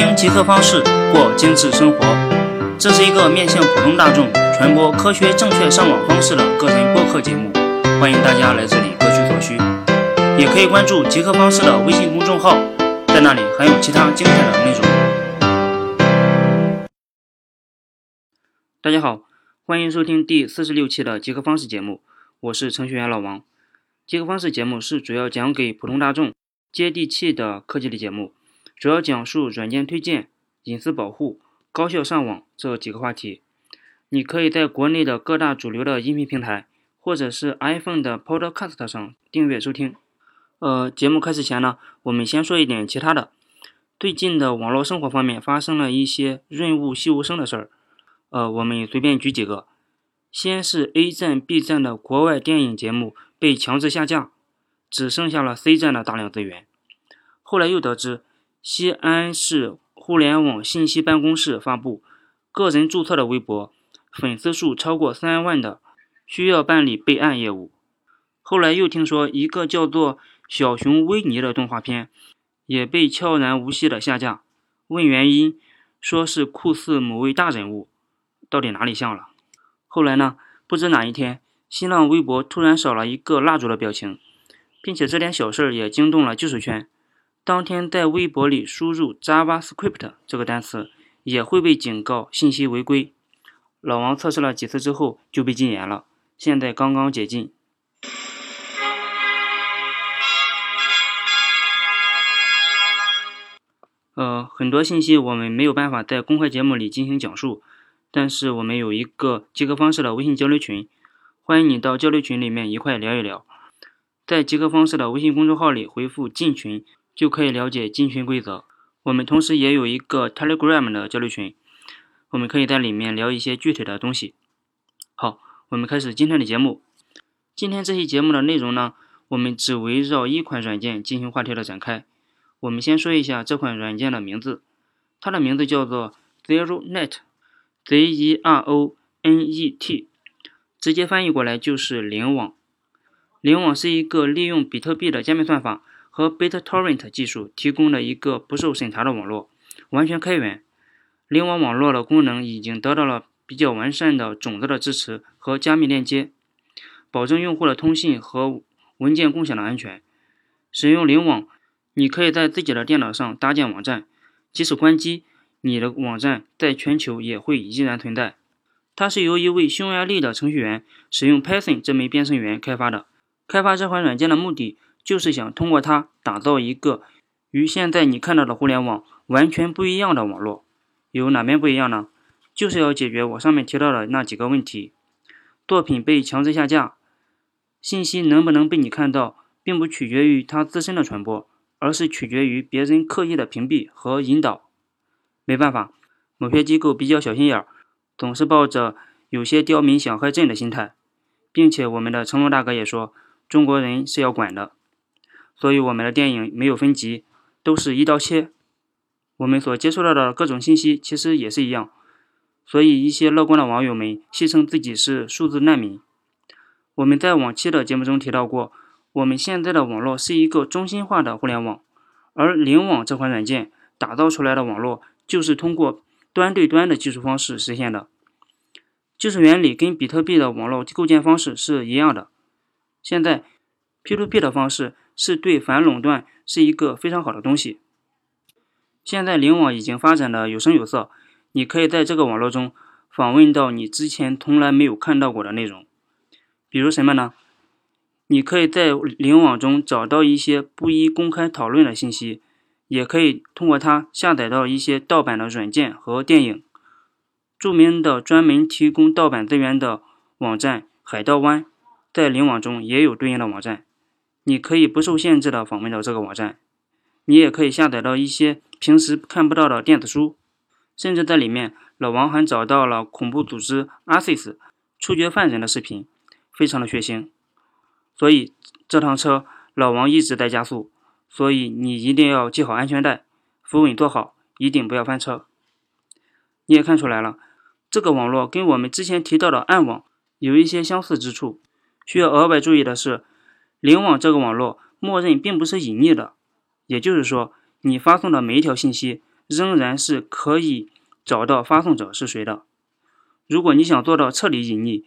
听极客方式过精致生活，这是一个面向普通大众传播科学正确上网方式的个人播客节目，欢迎大家来这里各取所需。也可以关注极客方式的微信公众号，在那里还有其他精彩的内容。大家好，欢迎收听第四十六期的极客方式节目，我是程序员老王。极客方式节目是主要讲给普通大众接地气的科技类节目。主要讲述软件推荐、隐私保护、高效上网这几个话题。你可以在国内的各大主流的音频平台，或者是 iPhone 的 Podcast 上订阅收听。呃，节目开始前呢，我们先说一点其他的。最近的网络生活方面发生了一些润物细无声的事儿。呃，我们随便举几个。先是 A 站、B 站的国外电影节目被强制下架，只剩下了 C 站的大量资源。后来又得知。西安市互联网信息办公室发布，个人注册的微博粉丝数超过三万的，需要办理备案业务。后来又听说一个叫做《小熊维尼》的动画片也被悄然无息的下架，问原因，说是酷似某位大人物，到底哪里像了？后来呢？不知哪一天，新浪微博突然少了一个蜡烛的表情，并且这点小事儿也惊动了技术圈。当天在微博里输入 JavaScript 这个单词，也会被警告信息违规。老王测试了几次之后就被禁言了，现在刚刚解禁。呃，很多信息我们没有办法在公开节目里进行讲述，但是我们有一个极客方式的微信交流群，欢迎你到交流群里面一块聊一聊。在极客方式的微信公众号里回复“进群”。就可以了解进群规则。我们同时也有一个 Telegram 的交流群，我们可以在里面聊一些具体的东西。好，我们开始今天的节目。今天这期节目的内容呢，我们只围绕一款软件进行话题的展开。我们先说一下这款软件的名字，它的名字叫做 ZeroNet，Z-E-R-O-N-E-T，直接翻译过来就是零网。零网是一个利用比特币的加密算法。和 BitTorrent 技术提供了一个不受审查的网络，完全开源。灵网网络的功能已经得到了比较完善的种子的支持和加密链接，保证用户的通信和文件共享的安全。使用灵网，你可以在自己的电脑上搭建网站，即使关机，你的网站在全球也会依然存在。它是由一位匈牙利的程序员使用 Python 这枚编程语言开发的。开发这款软件的目的。就是想通过它打造一个与现在你看到的互联网完全不一样的网络。有哪边不一样呢？就是要解决我上面提到的那几个问题：作品被强制下架，信息能不能被你看到，并不取决于它自身的传播，而是取决于别人刻意的屏蔽和引导。没办法，某些机构比较小心眼儿，总是抱着有些刁民想害朕的心态，并且我们的成龙大哥也说，中国人是要管的。所以我们的电影没有分级，都是一刀切。我们所接触到的各种信息其实也是一样。所以一些乐观的网友们戏称自己是数字难民。我们在往期的节目中提到过，我们现在的网络是一个中心化的互联网，而灵网这款软件打造出来的网络就是通过端对端的技术方式实现的，技术原理跟比特币的网络构建方式是一样的。现在 P2P 的方式。是对反垄断是一个非常好的东西。现在灵网已经发展的有声有色，你可以在这个网络中访问到你之前从来没有看到过的内容。比如什么呢？你可以在灵网中找到一些不宜公开讨论的信息，也可以通过它下载到一些盗版的软件和电影。著名的专门提供盗版资源的网站海盗湾，在灵网中也有对应的网站。你可以不受限制的访问到这个网站，你也可以下载到一些平时看不到的电子书，甚至在里面，老王还找到了恐怖组织 ISIS 处决犯人的视频，非常的血腥。所以这趟车老王一直在加速，所以你一定要系好安全带，扶稳坐好，一定不要翻车。你也看出来了，这个网络跟我们之前提到的暗网有一些相似之处，需要额外注意的是。灵网这个网络默认并不是隐匿的，也就是说，你发送的每一条信息，仍然是可以找到发送者是谁的。如果你想做到彻底隐匿，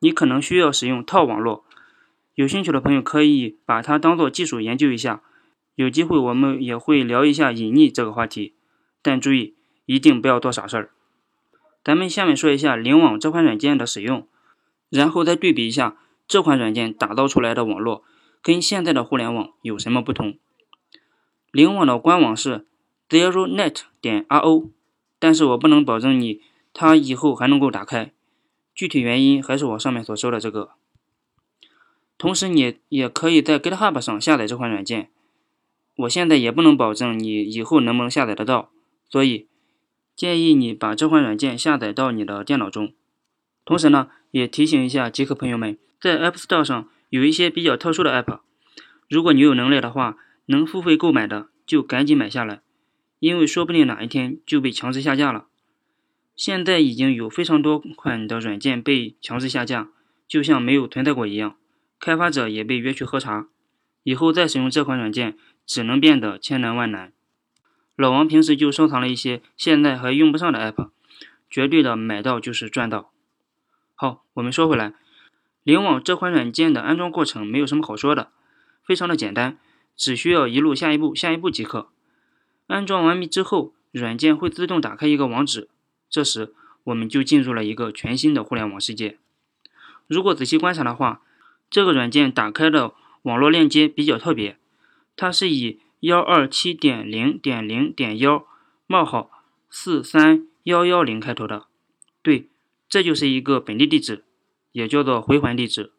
你可能需要使用套网络。有兴趣的朋友可以把它当做技术研究一下。有机会我们也会聊一下隐匿这个话题，但注意一定不要做傻事儿。咱们下面说一下灵网这款软件的使用，然后再对比一下这款软件打造出来的网络跟现在的互联网有什么不同。灵网的官网是 zeronet 点 ro，但是我不能保证你它以后还能够打开，具体原因还是我上面所说的这个。同时，你也可以在 GitHub 上下载这款软件。我现在也不能保证你以后能不能下载得到，所以建议你把这款软件下载到你的电脑中。同时呢，也提醒一下极客朋友们，在 App Store 上有一些比较特殊的 App，如果你有能力的话，能付费购买的就赶紧买下来，因为说不定哪一天就被强制下架了。现在已经有非常多款的软件被强制下架，就像没有存在过一样。开发者也被约去喝茶，以后再使用这款软件只能变得千难万难。老王平时就收藏了一些现在还用不上的 app，绝对的买到就是赚到。好，我们说回来，灵网这款软件的安装过程没有什么好说的，非常的简单，只需要一路下一步下一步即可。安装完毕之后，软件会自动打开一个网址，这时我们就进入了一个全新的互联网世界。如果仔细观察的话，这个软件打开的网络链接比较特别，它是以幺二七点零点零点幺冒号四三幺幺零开头的。对，这就是一个本地地址，也叫做回环地址。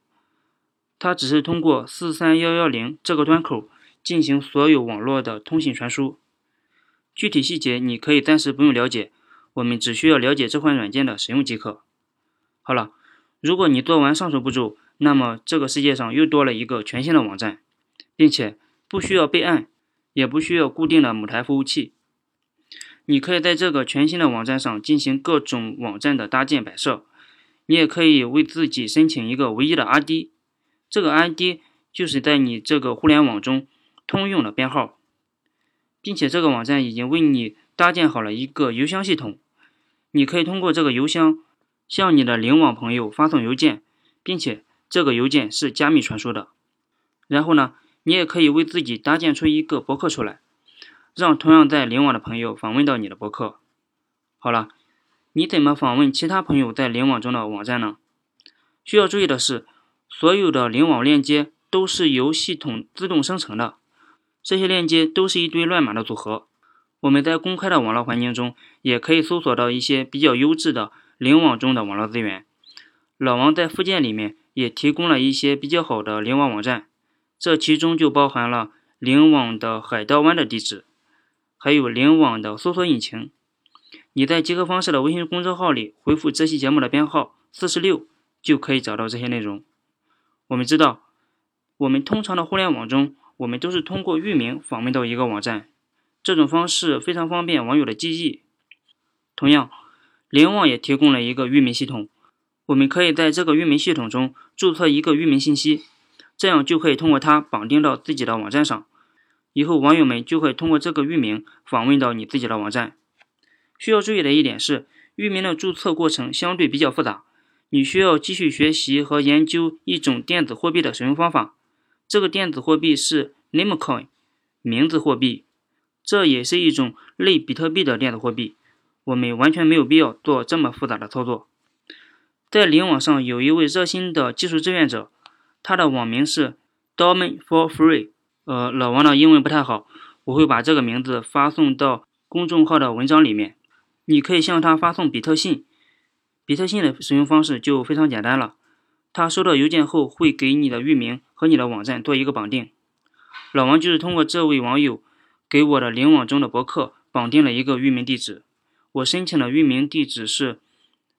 它只是通过四三幺幺零这个端口进行所有网络的通信传输。具体细节你可以暂时不用了解，我们只需要了解这款软件的使用即可。好了，如果你做完上述步骤，那么这个世界上又多了一个全新的网站，并且不需要备案，也不需要固定的母台服务器。你可以在这个全新的网站上进行各种网站的搭建摆设。你也可以为自己申请一个唯一的 ID，这个 ID 就是在你这个互联网中通用的编号，并且这个网站已经为你搭建好了一个邮箱系统。你可以通过这个邮箱向你的灵网朋友发送邮件，并且。这个邮件是加密传输的，然后呢，你也可以为自己搭建出一个博客出来，让同样在灵网的朋友访问到你的博客。好了，你怎么访问其他朋友在灵网中的网站呢？需要注意的是，所有的灵网链接都是由系统自动生成的，这些链接都是一堆乱码的组合。我们在公开的网络环境中也可以搜索到一些比较优质的灵网中的网络资源。老王在附件里面。也提供了一些比较好的灵网网站，这其中就包含了灵网的海盗湾的地址，还有灵网的搜索引擎。你在极客方式的微信公众号里回复这期节目的编号四十六，就可以找到这些内容。我们知道，我们通常的互联网中，我们都是通过域名访问到一个网站，这种方式非常方便网友的记忆。同样，灵网也提供了一个域名系统。我们可以在这个域名系统中注册一个域名信息，这样就可以通过它绑定到自己的网站上。以后网友们就会通过这个域名访问到你自己的网站。需要注意的一点是，域名的注册过程相对比较复杂，你需要继续学习和研究一种电子货币的使用方法。这个电子货币是 Namecoin，名字货币，这也是一种类比特币的电子货币。我们完全没有必要做这么复杂的操作。在灵网上有一位热心的技术志愿者，他的网名是 Domain for Free。呃，老王的英文不太好，我会把这个名字发送到公众号的文章里面。你可以向他发送比特信，比特信的使用方式就非常简单了。他收到邮件后会给你的域名和你的网站做一个绑定。老王就是通过这位网友给我的灵网中的博客绑定了一个域名地址。我申请的域名地址是。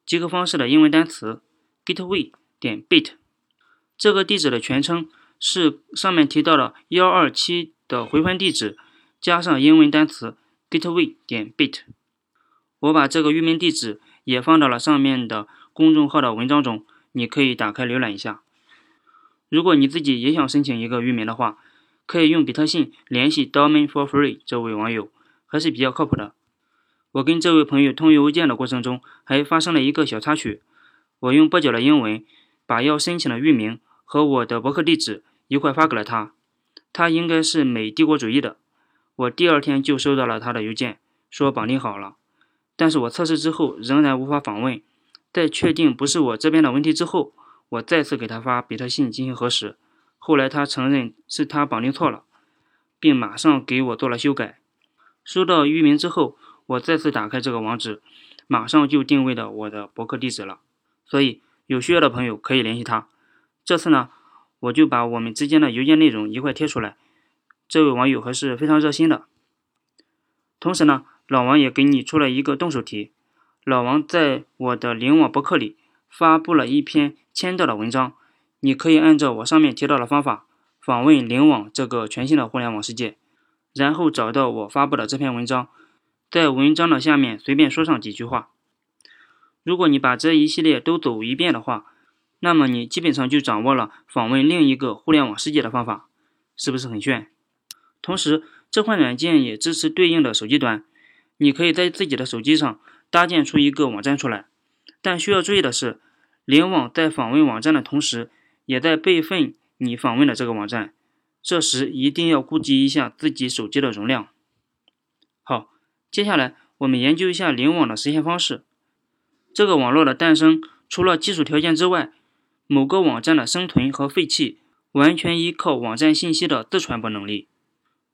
集合方式的英文单词 gateway 点 bit，这个地址的全称是上面提到的幺二七的回环地址加上英文单词 gateway 点 bit。我把这个域名地址也放到了上面的公众号的文章中，你可以打开浏览一下。如果你自己也想申请一个域名的话，可以用比特信联系 Domain for Free 这位网友，还是比较靠谱的。我跟这位朋友通邮件的过程中，还发生了一个小插曲。我用蹩脚的英文把要申请的域名和我的博客地址一块发给了他。他应该是美帝国主义的。我第二天就收到了他的邮件，说绑定好了。但是我测试之后仍然无法访问。在确定不是我这边的问题之后，我再次给他发比特信进行核实。后来他承认是他绑定错了，并马上给我做了修改。收到域名之后。我再次打开这个网址，马上就定位到我的博客地址了。所以有需要的朋友可以联系他。这次呢，我就把我们之间的邮件内容一块贴出来。这位网友还是非常热心的。同时呢，老王也给你出了一个动手题。老王在我的灵网博客里发布了一篇签到的文章，你可以按照我上面提到的方法访问灵网这个全新的互联网世界，然后找到我发布的这篇文章。在文章的下面随便说上几句话。如果你把这一系列都走一遍的话，那么你基本上就掌握了访问另一个互联网世界的方法，是不是很炫？同时，这款软件也支持对应的手机端，你可以在自己的手机上搭建出一个网站出来。但需要注意的是，联网在访问网站的同时，也在备份你访问的这个网站，这时一定要顾及一下自己手机的容量。好。接下来，我们研究一下灵网的实现方式。这个网络的诞生，除了基础条件之外，某个网站的生存和废弃完全依靠网站信息的自传播能力。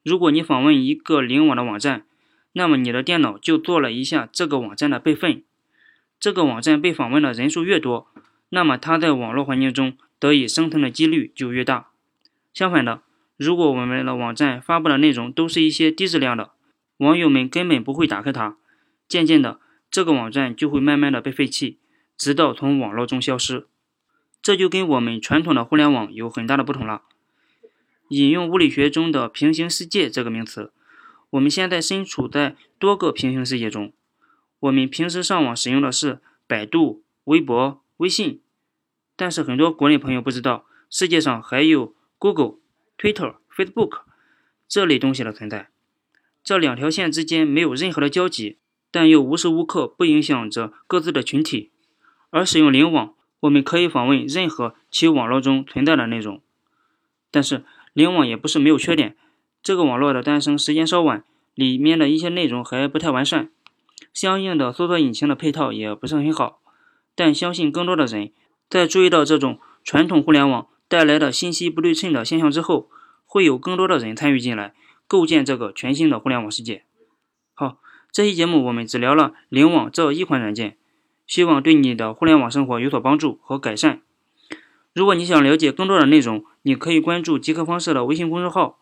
如果你访问一个灵网的网站，那么你的电脑就做了一下这个网站的备份。这个网站被访问的人数越多，那么它在网络环境中得以生存的几率就越大。相反的，如果我们的网站发布的内容都是一些低质量的，网友们根本不会打开它，渐渐的，这个网站就会慢慢的被废弃，直到从网络中消失。这就跟我们传统的互联网有很大的不同了。引用物理学中的平行世界这个名词，我们现在身处在多个平行世界中。我们平时上网使用的是百度、微博、微信，但是很多国内朋友不知道，世界上还有 Google、Twitter、Facebook 这类东西的存在。这两条线之间没有任何的交集，但又无时无刻不影响着各自的群体。而使用灵网，我们可以访问任何其网络中存在的内容。但是灵网也不是没有缺点，这个网络的诞生时间稍晚，里面的一些内容还不太完善，相应的搜索引擎的配套也不是很好。但相信更多的人在注意到这种传统互联网带来的信息不对称的现象之后，会有更多的人参与进来。构建这个全新的互联网世界。好，这期节目我们只聊了灵网这一款软件，希望对你的互联网生活有所帮助和改善。如果你想了解更多的内容，你可以关注极客方式的微信公众号，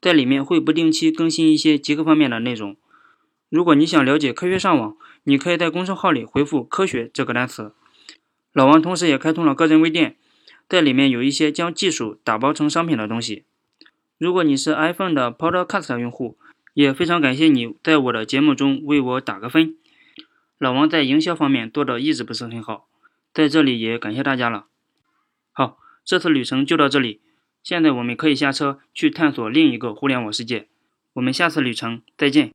在里面会不定期更新一些极客方面的内容。如果你想了解科学上网，你可以在公众号里回复“科学”这个单词。老王同时也开通了个人微店，在里面有一些将技术打包成商品的东西。如果你是 iPhone 的 Podcast 用户，也非常感谢你在我的节目中为我打个分。老王在营销方面做的一直不是很好，在这里也感谢大家了。这次旅程就到这里，现在我们可以下车去探索另一个互联网世界。我们下次旅程再见。